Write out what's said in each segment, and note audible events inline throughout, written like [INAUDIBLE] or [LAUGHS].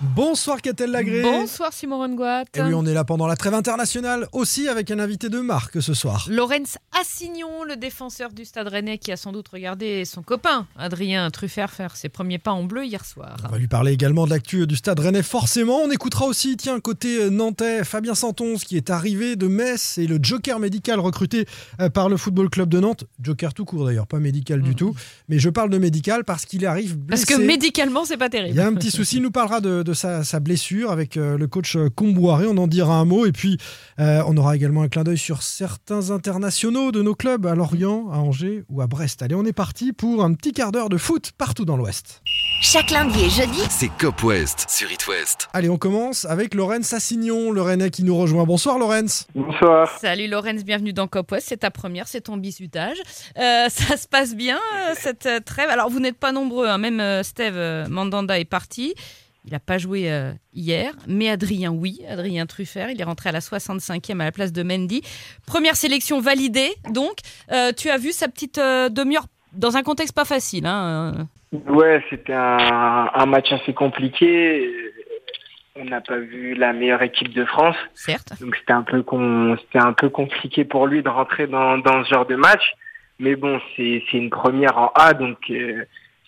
Bonsoir Catel Lagré. Bonsoir Simon Rongoat. Et oui, on est là pendant la trêve internationale, aussi avec un invité de marque ce soir. Lorenz Assignon, le défenseur du Stade Rennais, qui a sans doute regardé son copain Adrien Truffert faire ses premiers pas en bleu hier soir. On va lui parler également de l'actu du Stade Rennais, forcément. On écoutera aussi, tiens, côté nantais, Fabien Santonce qui est arrivé de Metz et le joker médical recruté euh, par le Football Club de Nantes. Joker tout court d'ailleurs, pas médical du Mhm. tout. Mais je parle de médical parce qu'il arrive Parce que médicalement, c'est pas Il terrible. y a un petit souci, il nous parlera de, de sa, sa blessure avec euh, le coach euh, Comboiré, on en dira un mot. Et puis, euh, on aura également un clin d'œil sur certains internationaux de nos clubs à Lorient, à Angers ou à Brest. Allez, on est parti pour un petit quart d'heure de foot partout dans l'Ouest. Chaque lundi et jeudi, C'est Cop West sur It West. Allez, on commence avec Lorenz Assignon, le Rennais qui nous rejoint. Bonsoir Lorenz. Bonsoir. Salut Lorenz, bienvenue dans Cop West. C'est ta première, c'est ton bisutage. Euh, ça se passe bien, cette trêve? Alors, vous n'êtes pas nombreux, hein. même euh, Steve Mandanda est parti. Il n'a pas joué euh, hier, mais Adrien, oui. Adrien Truffert, il est rentré à la 65e à la place de Mendy. Première sélection validée, donc. Euh, tu as vu sa petite euh, demi-heure dans un contexte pas facile. Hein, euh. Ouais, c'était un, un match assez compliqué. On n'a pas vu la meilleure équipe de France, certes. donc c'était un peu con, c'était un peu compliqué pour lui de rentrer dans, dans ce genre de match. Mais bon, c'est une première en A, donc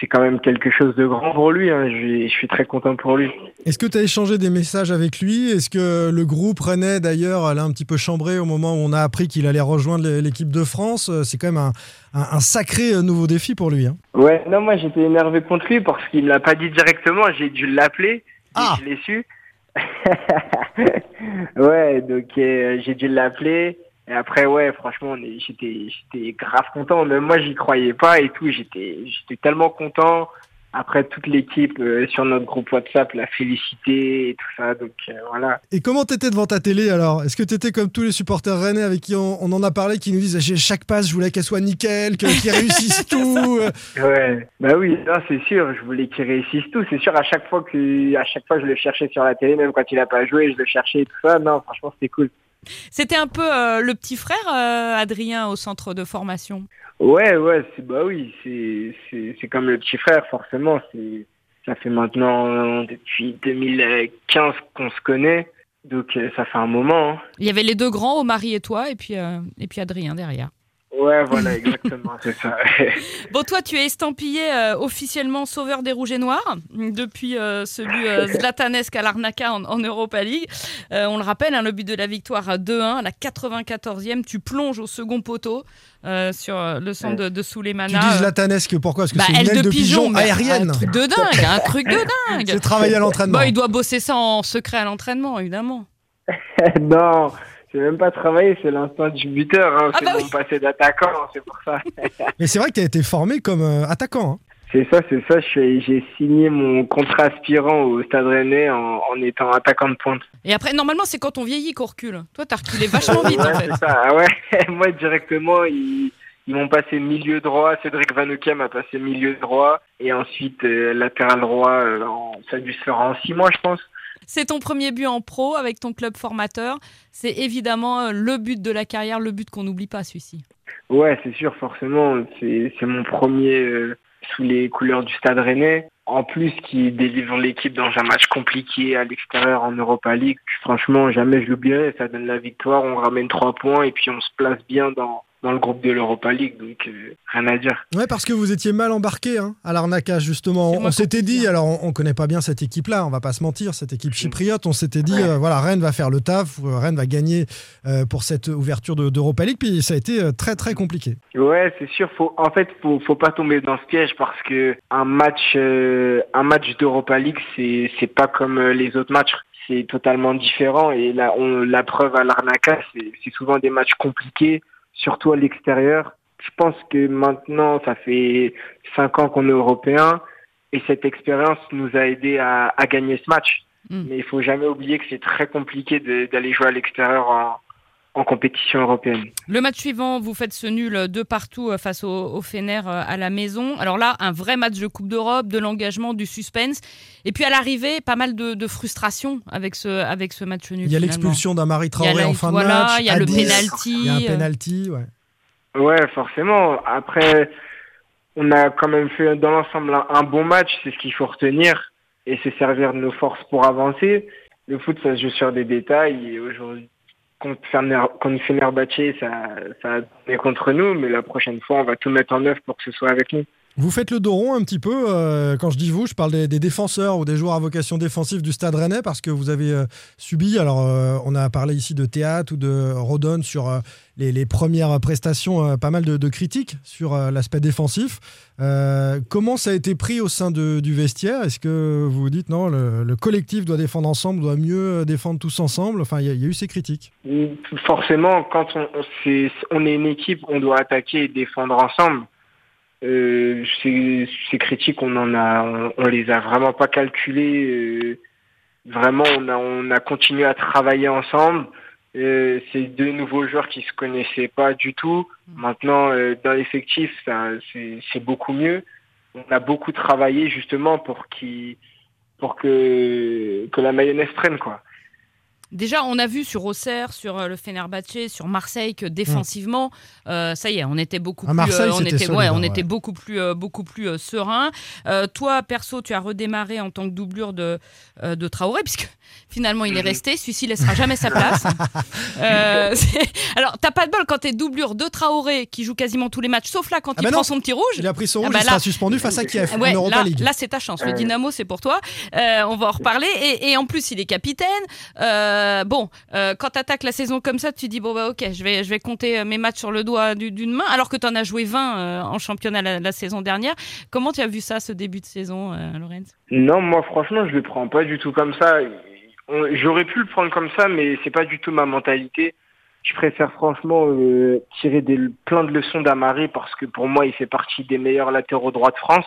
c'est quand même quelque chose de grand pour lui. hein. Je, je suis très content pour lui. Est-ce que tu as échangé des messages avec lui? Est-ce que le groupe Rennais, d'ailleurs, l'a un petit peu chambré au moment où on a appris qu'il allait rejoindre l'équipe de France? Euh, C'est quand même un, un- un sacré euh, nouveau défi pour lui. hein. Ouais, non, moi j'étais énervé contre lui parce qu'il ne l'a pas dit directement. J'ai dû l'appeler. et Ah. Je l'ai su. [LAUGHS] ouais, donc euh, j'ai dû l'appeler. Et après, ouais, franchement, j'étais, j'étais grave content. Même moi, j'y croyais pas et tout. J'étais, j'étais tellement content. Après, toute l'équipe euh, sur notre groupe WhatsApp l'a félicité et tout ça. Donc euh, voilà. Et comment t'étais devant ta télé alors? Est-ce que t'étais comme tous les supporters rennais avec qui on, on en a parlé, qui nous disent J'ai- chaque passe, je voulais qu'elle soit nickel, qu'ils réussissent [LAUGHS] tout euh? Ouais, bah oui, c'est sûr. Je voulais qu'il réussisse tout. C'est sûr. À chaque fois que, à chaque fois, je le cherchais sur la télé, même quand il a pas joué, je le cherchais et tout ça. Non, franchement, c'était cool. C'était un peu euh, le petit frère, euh, Adrien, au centre de formation. Ouais, ouais, bah oui, c'est comme le petit frère, forcément. Ça fait maintenant depuis 2015 qu'on se connaît, donc euh, ça fait un moment. hein. Il y avait les deux grands, Omari et toi, et puis, euh, et puis Adrien derrière. Ouais, voilà, exactement, c'est ça. [LAUGHS] Bon, toi, tu es estampillé euh, officiellement sauveur des Rouges et Noirs depuis euh, ce but euh, [LAUGHS] zlatanesque à l'Arnaca en, en Europa League. Euh, on le rappelle, hein, le but de la victoire à 2-1, à la 94e, tu plonges au second poteau euh, sur euh, le centre de, de Tu Souleymana. dis Zlatanesque, pourquoi? Parce que Bah, c'est une aile de pigeon, mais aérienne. Un truc de dingue, un truc de dingue. [LAUGHS] C'est travaillé à l'entraînement. Bon, il doit bosser ça en secret à l'entraînement, évidemment. non, c'est même pas travailler, c'est l'instinct du buteur. Hein. Ah c'est bah mon oui. passé d'attaquant, c'est pour ça. [LAUGHS] Mais c'est vrai que tu as été formé comme euh, attaquant. hein. C'est ça, c'est ça. J'ai signé mon contrat aspirant au Stade Rennais en, en étant attaquant de pointe. Et après, normalement, c'est quand on vieillit qu'on recule. Toi, t'as reculé vachement vite, Ouais, en fait. ça. Ah ouais, [LAUGHS] moi directement, ils, ils m'ont passé milieu droit. Cédric Vanoukia m'a passé milieu droit. Et ensuite, euh, latéral droit, euh, en- ça a dû se faire en six mois, je pense. C'est ton premier but en pro avec ton club formateur. C'est évidemment euh, le but de la carrière, le but qu'on n'oublie pas, celui-ci. Ouais, c'est sûr, forcément. C'est mon premier euh, sous les couleurs du Stade Rennais. En plus, qui délivre l'équipe dans un match compliqué à l'extérieur en Europa League. Franchement, jamais je l'oublierai. Ça donne la victoire, on ramène trois points et puis on se place bien dans, dans le groupe de l'Europa League. Donc, euh, rien à dire. Ouais, parce que vous étiez mal embarqué hein, à l'Arnaca, justement. C'est On, s'était dit, hein. alors on, on connaît pas bien cette équipe-là, on va pas se mentir, cette équipe chypriote. On s'était dit, euh, voilà, Rennes va faire le taf, euh, Rennes va gagner euh, pour cette ouverture de- d'Europa League, puis ça a été très très compliqué. Ouais, c'est sûr. Faut, en fait, faut, faut pas tomber dans ce piège parce que un match, euh, un match d'Europa League, c'est, pas comme les autres matchs. C'est totalement différent. Et là, on, la preuve à l'Arnaca, c'est, c'est souvent des matchs compliqués, surtout à l'extérieur. Je pense que maintenant, ça fait cinq ans qu'on est européen et cette expérience nous a aidé à, à gagner ce match. Mm. Mais il faut jamais oublier que c'est très compliqué d'aller jouer à l'extérieur en, en compétition européenne. Le match suivant, vous faites ce nul de partout euh, face au, au Fener euh, à la maison. Alors là, un vrai match de Coupe d'Europe, de l'engagement, du suspense. Et puis à l'arrivée, pas mal de, de, frustration avec ce, avec ce match nul. Il y a l'expulsion d'Amari Traoré en fin de match. Il y a le penalty. Il y a un penalty, ouais. Ouais, forcément. Après, on a quand même fait dans l'ensemble un, un bon match, c'est ce qu'il faut retenir et se servir de nos forces pour avancer. Le foot, ça se joue sur des détails et aujourd'hui, contre, Fenerbahce, ça, ça est contre nous, mais la prochaine fois, on va tout mettre en œuvre pour que ce soit avec nous. Vous faites le dos rond un petit peu. Euh, quand je dis vous, je parle des, des, défenseurs ou des joueurs à vocation défensive du Stade Rennais parce que vous avez euh, subi. Alors, euh, on a parlé ici de théâtre ou de Rodon sur euh, les, les, premières prestations, euh, pas mal de, de critiques sur l'aspect défensif. comment ça a été pris au sein de, du vestiaire? Est-ce que vous vous dites non, le, le, collectif doit défendre ensemble, doit mieux défendre tous ensemble? Enfin, il y, y, a eu ces critiques. Forcément, quand on, on, on est une équipe, on doit attaquer et défendre ensemble. Euh, ces, ces, critiques, on en a, on, on, les a vraiment pas calculées. Euh, vraiment, on a, on a continué à travailler ensemble. Euh, c'est deux nouveaux joueurs qui se connaissaient pas du tout. Maintenant, euh, dans l'effectif, c'est beaucoup mieux. On a beaucoup travaillé justement pour qui, pour que que la mayonnaise prenne quoi. Déjà, on a vu sur Auxerre, sur euh, le Fenerbahçe, sur Marseille que défensivement, mmh. euh, ça y est, on était beaucoup à plus, Marseille, euh, on était, solide, ouais, on ouais. était beaucoup plus, euh, beaucoup plus euh, serein. toi, perso, tu as redémarré en tant que doublure de, euh, de Traoré, puisque [LAUGHS] finalement il est resté. Celui-ci laissera jamais sa place. [LAUGHS] [LAUGHS] alors, t'as pas de bol quand t'es doublure de Traoré qui joue quasiment tous les matchs, sauf là quand ah il bah prend son petit rouge. Il a pris son rouge, ah bah il là, sera suspendu face à Kiev ouais, en Europa là, League. Là, c'est ta chance. Le Dynamo, c'est pour toi. on va en reparler. Et, et, en plus, il est capitaine. Bon, quand t'attaques la saison comme ça, tu dis bon bah ok, je vais je vais compter mes matchs sur le doigt d'une main, alors que tu en as joué 20 euh, en championnat la, saison dernière. Comment tu as vu ça, ce début de saison, euh, Lorenz? Non, moi franchement, je le prends pas du tout comme ça. J'aurais pu le prendre comme ça, mais c'est pas du tout ma mentalité. Je préfère franchement euh, tirer plein de leçons d'Amari parce que pour moi, il fait partie des meilleurs latéraux droits de France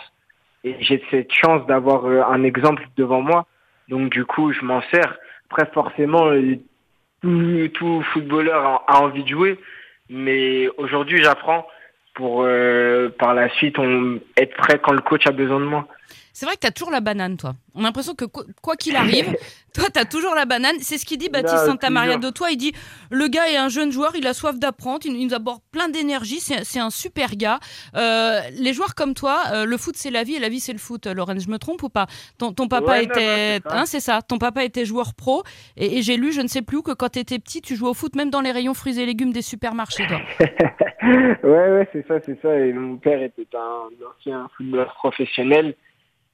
et j'ai cette chance d'avoir euh, un exemple devant moi. Donc du coup, je m'en sers. Après, forcément, tout, tout footballeur a, a, envie de jouer, mais aujourd'hui j'apprends pour euh, par la suite on, être prêt quand le coach a besoin de moi. C'est vrai que tu as toujours la banane, toi. On a l'impression que quoi qu'il arrive, [LAUGHS] toi, tu as toujours la banane. C'est ce qu'il dit Baptiste Santamaria de toi. Il dit le gars est un jeune joueur, il a soif d'apprendre, il nous aborde plein d'énergie, c'est un super gars. Euh, les joueurs comme toi, euh, le foot, c'est la vie et la vie, c'est le foot. Lorenz, je me trompe ou pas? Ton, ton, papa ouais, était. Non, c'est hein, ça. Ton papa était joueur pro. Et, et j'ai lu, je ne sais plus où, que quand tu étais petit, tu jouais au foot même dans les rayons fruits et légumes des supermarchés, toi. [LAUGHS] ouais, ouais, c'est ça, c'est ça. Et mon père était un ancien footballeur professionnel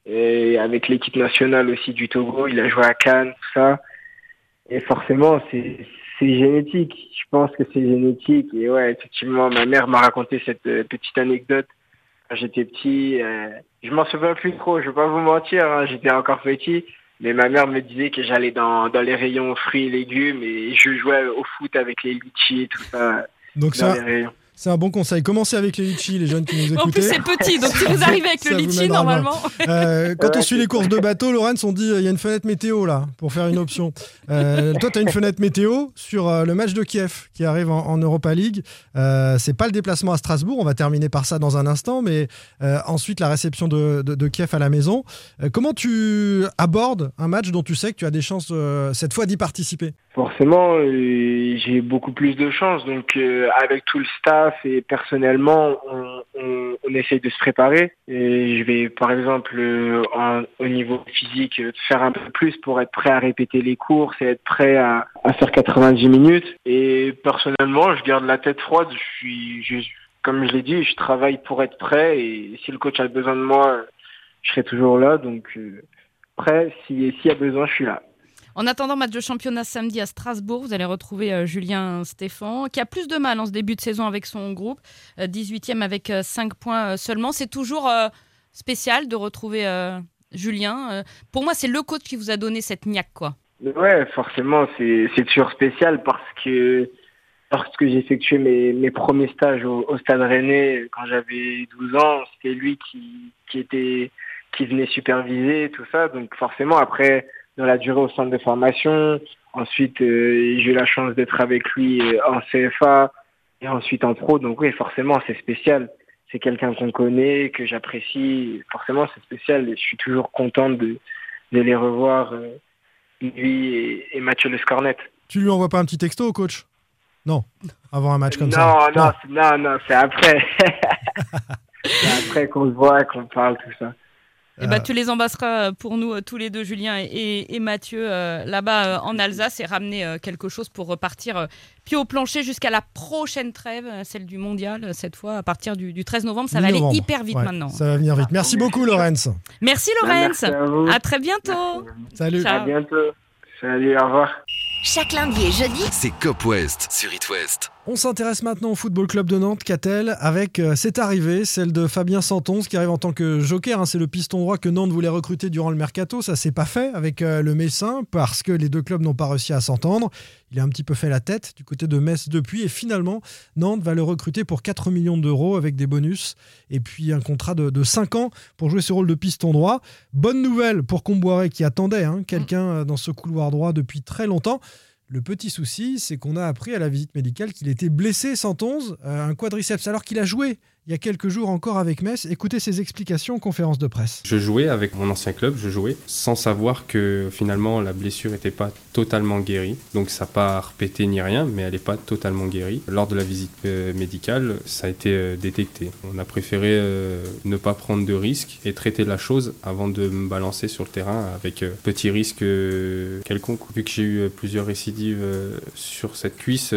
et avec l'équipe nationale aussi du Togo, il a joué à Cannes, tout ça. Et forcément, c'est c'est génétique. Je pense que c'est génétique. Et ouais, effectivement, ma mère m'a raconté cette euh, petite anecdote. Quand j'étais petit, euh, je m'en souviens plus trop. Je vais pas vous mentir, hein, j'étais encore petit. Mais ma mère me disait que j'allais dans, dans les rayons fruits et légumes et je jouais au foot avec les litchis et tout ça. Donc ça, c'est un bon conseil. Commencez avec les litchis, les jeunes qui nous écoutent. En plus, c'est petit, donc si [LAUGHS] vous arrivez avec le litchi, normalement. Euh, quand ouais, on suit les courses de bateau, Laurence, on dit il y a une fenêtre météo là, pour faire une option. Euh, toi, tu as une fenêtre météo sur euh, le match de Kiev qui arrive en, en Europa League. Euh, c'est pas le déplacement à Strasbourg, on va terminer par ça dans un instant, mais euh, ensuite la réception de, de, de, Kiev à la maison. Euh, comment tu abordes un match dont tu sais que tu as des chances cette fois d'y participer? Forcément, j'ai beaucoup plus de chances. Donc, avec tout le et personnellement, on, on, essaye de se préparer. Et je vais, par exemple, en, au niveau physique, faire un peu plus pour être prêt à répéter les courses et être prêt à, faire 90 minutes. Et personnellement, je garde la tête froide. Je suis, je, comme je l'ai dit, je travaille pour être prêt. Et si le coach a besoin de moi, je serai toujours là. Donc, euh, prêt, s'il si y a besoin, je suis là. En attendant, match de championnat samedi à Strasbourg, vous allez retrouver euh, Julien Stéphan, qui a plus de mal en ce début de saison avec son groupe, euh, 18e avec euh, 5 points seulement. C'est toujours euh, spécial de retrouver euh, Julien. pour moi, c'est le coach qui vous a donné cette niaque, quoi. Ouais, forcément, c'est toujours spécial parce que lorsque j'ai effectué mes, premiers stages au, Stade Rennais quand j'avais 12 ans, c'était lui qui était qui venait superviser tout ça. Donc forcément, après dans la durée au centre de formation. Ensuite, euh, j'ai eu la chance d'être avec lui euh, en CFA et ensuite en pro. Donc oui, forcément, c'est spécial. C'est quelqu'un qu'on connaît, que j'apprécie. Forcément, c'est spécial. Et je suis toujours content de, de les revoir, euh, lui et, et Mathieu Lescornet. Tu lui envoies pas un petit texto au coach? Non, avant un match comme non, ça. Non, c'est- non, non, c'est après. [LAUGHS] c'est après qu'on se voit, qu'on parle, tout ça. Eh ben, Euh, tu les embrasseras pour nous euh, tous les deux, Julien et, Mathieu, euh, là-bas euh, en Alsace, et ramener euh, quelque chose pour repartir euh, pied au plancher jusqu'à la prochaine trêve, euh, celle du mondial, euh, cette fois à partir du, du 13 novembre. Ça va aller hyper vite Ouais, maintenant. Ça va venir vite. Merci beaucoup, Lorenz. Merci Lorenz. merci à vous. À très bientôt. Salut. Ciao. À bientôt. Salut, au revoir. Chaque lundi et jeudi, C'est Cop West sur It West. On s'intéresse maintenant au Football Club de Nantes, Catel, avec euh, cette arrivée, celle de Fabien Santonze qui arrive en tant que joker. hein. c'est le piston droit que Nantes voulait recruter durant le mercato. Ça s'est pas fait avec euh, le Messin parce que les deux clubs n'ont pas réussi à s'entendre. Il a un petit peu fait la tête du côté de Metz depuis et finalement Nantes va le recruter pour 4 millions d'euros avec des bonus et puis un contrat de, de 5 ans pour jouer ce rôle de piston droit. Bonne nouvelle pour Comboiré qui attendait hein, quelqu'un euh, dans ce couloir droit depuis très longtemps. Le petit souci, c'est qu'on a appris à la visite médicale qu'il était blessé, 111, euh, un quadriceps, alors qu'il a joué il y a quelques jours encore avec Metz. Écoutez ses explications en conférence de presse. Je jouais avec mon ancien club, je jouais sans savoir que finalement la blessure n'était pas totalement guérie. Donc ça n'a pas repété ni rien, mais elle n'est pas totalement guérie. Lors de la visite euh, médicale, ça a été euh, détecté. On a préféré euh, ne pas prendre de risques et traiter la chose avant de me balancer sur le terrain avec petit risque quelconque. Vu que j'ai eu plusieurs récidives sur cette cuisse,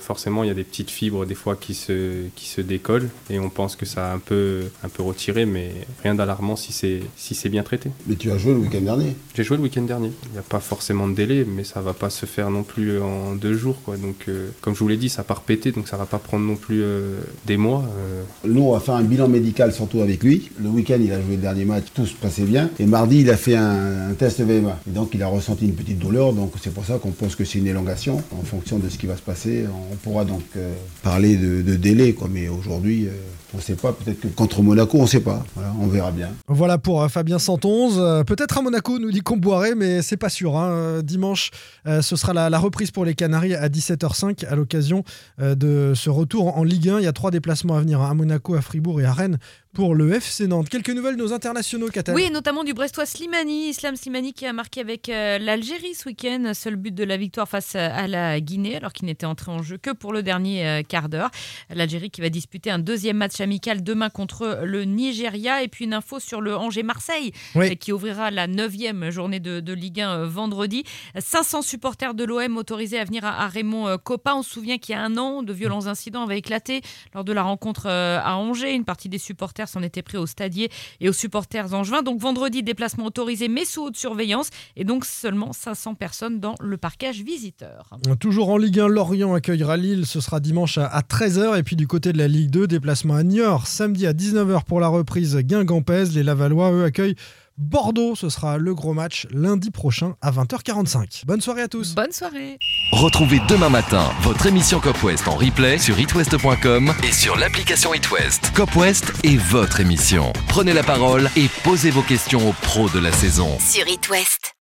forcément il y a des petites fibres des fois qui se, qui se décollent et on pense que ça a un peu, un peu retiré, mais rien d'alarmant si c'est si c'est bien traité. Mais tu as joué le week-end dernier. J'ai joué le week-end dernier. Il n'y a pas forcément de délai, mais ça va pas se faire non plus en deux jours. Quoi. Donc, euh, comme je vous l'ai dit, ça part péter, donc ça va pas prendre non plus euh, des mois. euh. Nous, on va faire un bilan médical surtout avec lui. Le week-end, il a joué le dernier match, tout se passait bien. Et mardi, il a fait un, un test VMA. Et donc, il a ressenti une petite douleur. Donc, c'est pour ça qu'on pense que c'est une élongation. En fonction de ce qui va se passer, on pourra donc euh, parler de, de délai. Quoi. Mais aujourd'hui, euh, on ne sait pas. Peut-être que contre Monaco, on ne sait pas. On verra bien. Voilà pour euh, Fabien 111. Euh, Peut-être à Monaco, nous dit Comboiré, mais c'est pas sûr. hein. Euh, Dimanche, ce sera la, la reprise pour les Canaries à 17h05 à l'occasion de ce retour en Ligue 1. Il y a trois déplacements à venir hein, à Monaco, à Fribourg et à Rennes pour le FC Nantes. Quelques nouvelles de nos internationaux, Catel. Oui, et notamment du Brestois Slimani, Islam Slimani qui a marqué avec euh, l'Algérie ce week-end, seul but de la victoire face à, à la Guinée, alors qu'il n'était entré en jeu que pour le dernier euh, quart d'heure. L'Algérie qui va disputer un deuxième match amical demain contre le Nigeria, et puis une info sur le Angers-Marseille Oui. euh, qui ouvrira la neuvième journée de, de Ligue 1 euh, vendredi. 500 supporters de l'OM autorisés à venir à, à Raymond euh, Coppa. On se souvient qu'il y a un an, de violents incidents avaient éclaté lors de la rencontre euh, à Angers. Une partie des supporters s'en était pris au stadier et aux supporters angevins. Donc vendredi, déplacement autorisé mais sous haute surveillance et donc seulement 500 personnes dans le parquage visiteur. Toujours en Ligue 1, Lorient accueillera Lille, ce sera dimanche à, à 13h. Et puis du côté de la Ligue 2, déplacement à Niort, samedi à 19h pour la reprise Guingamp-Pèse. Les Lavallois, eux, accueillent Bordeaux. Ce sera le gros match lundi prochain à 20h45. Bonne soirée à tous. Bonne soirée Retrouvez demain matin votre émission Cop West en replay sur itwest.com et sur l'application It West. Cop West est votre émission. Prenez la parole et posez vos questions aux pros de la saison. sur It West.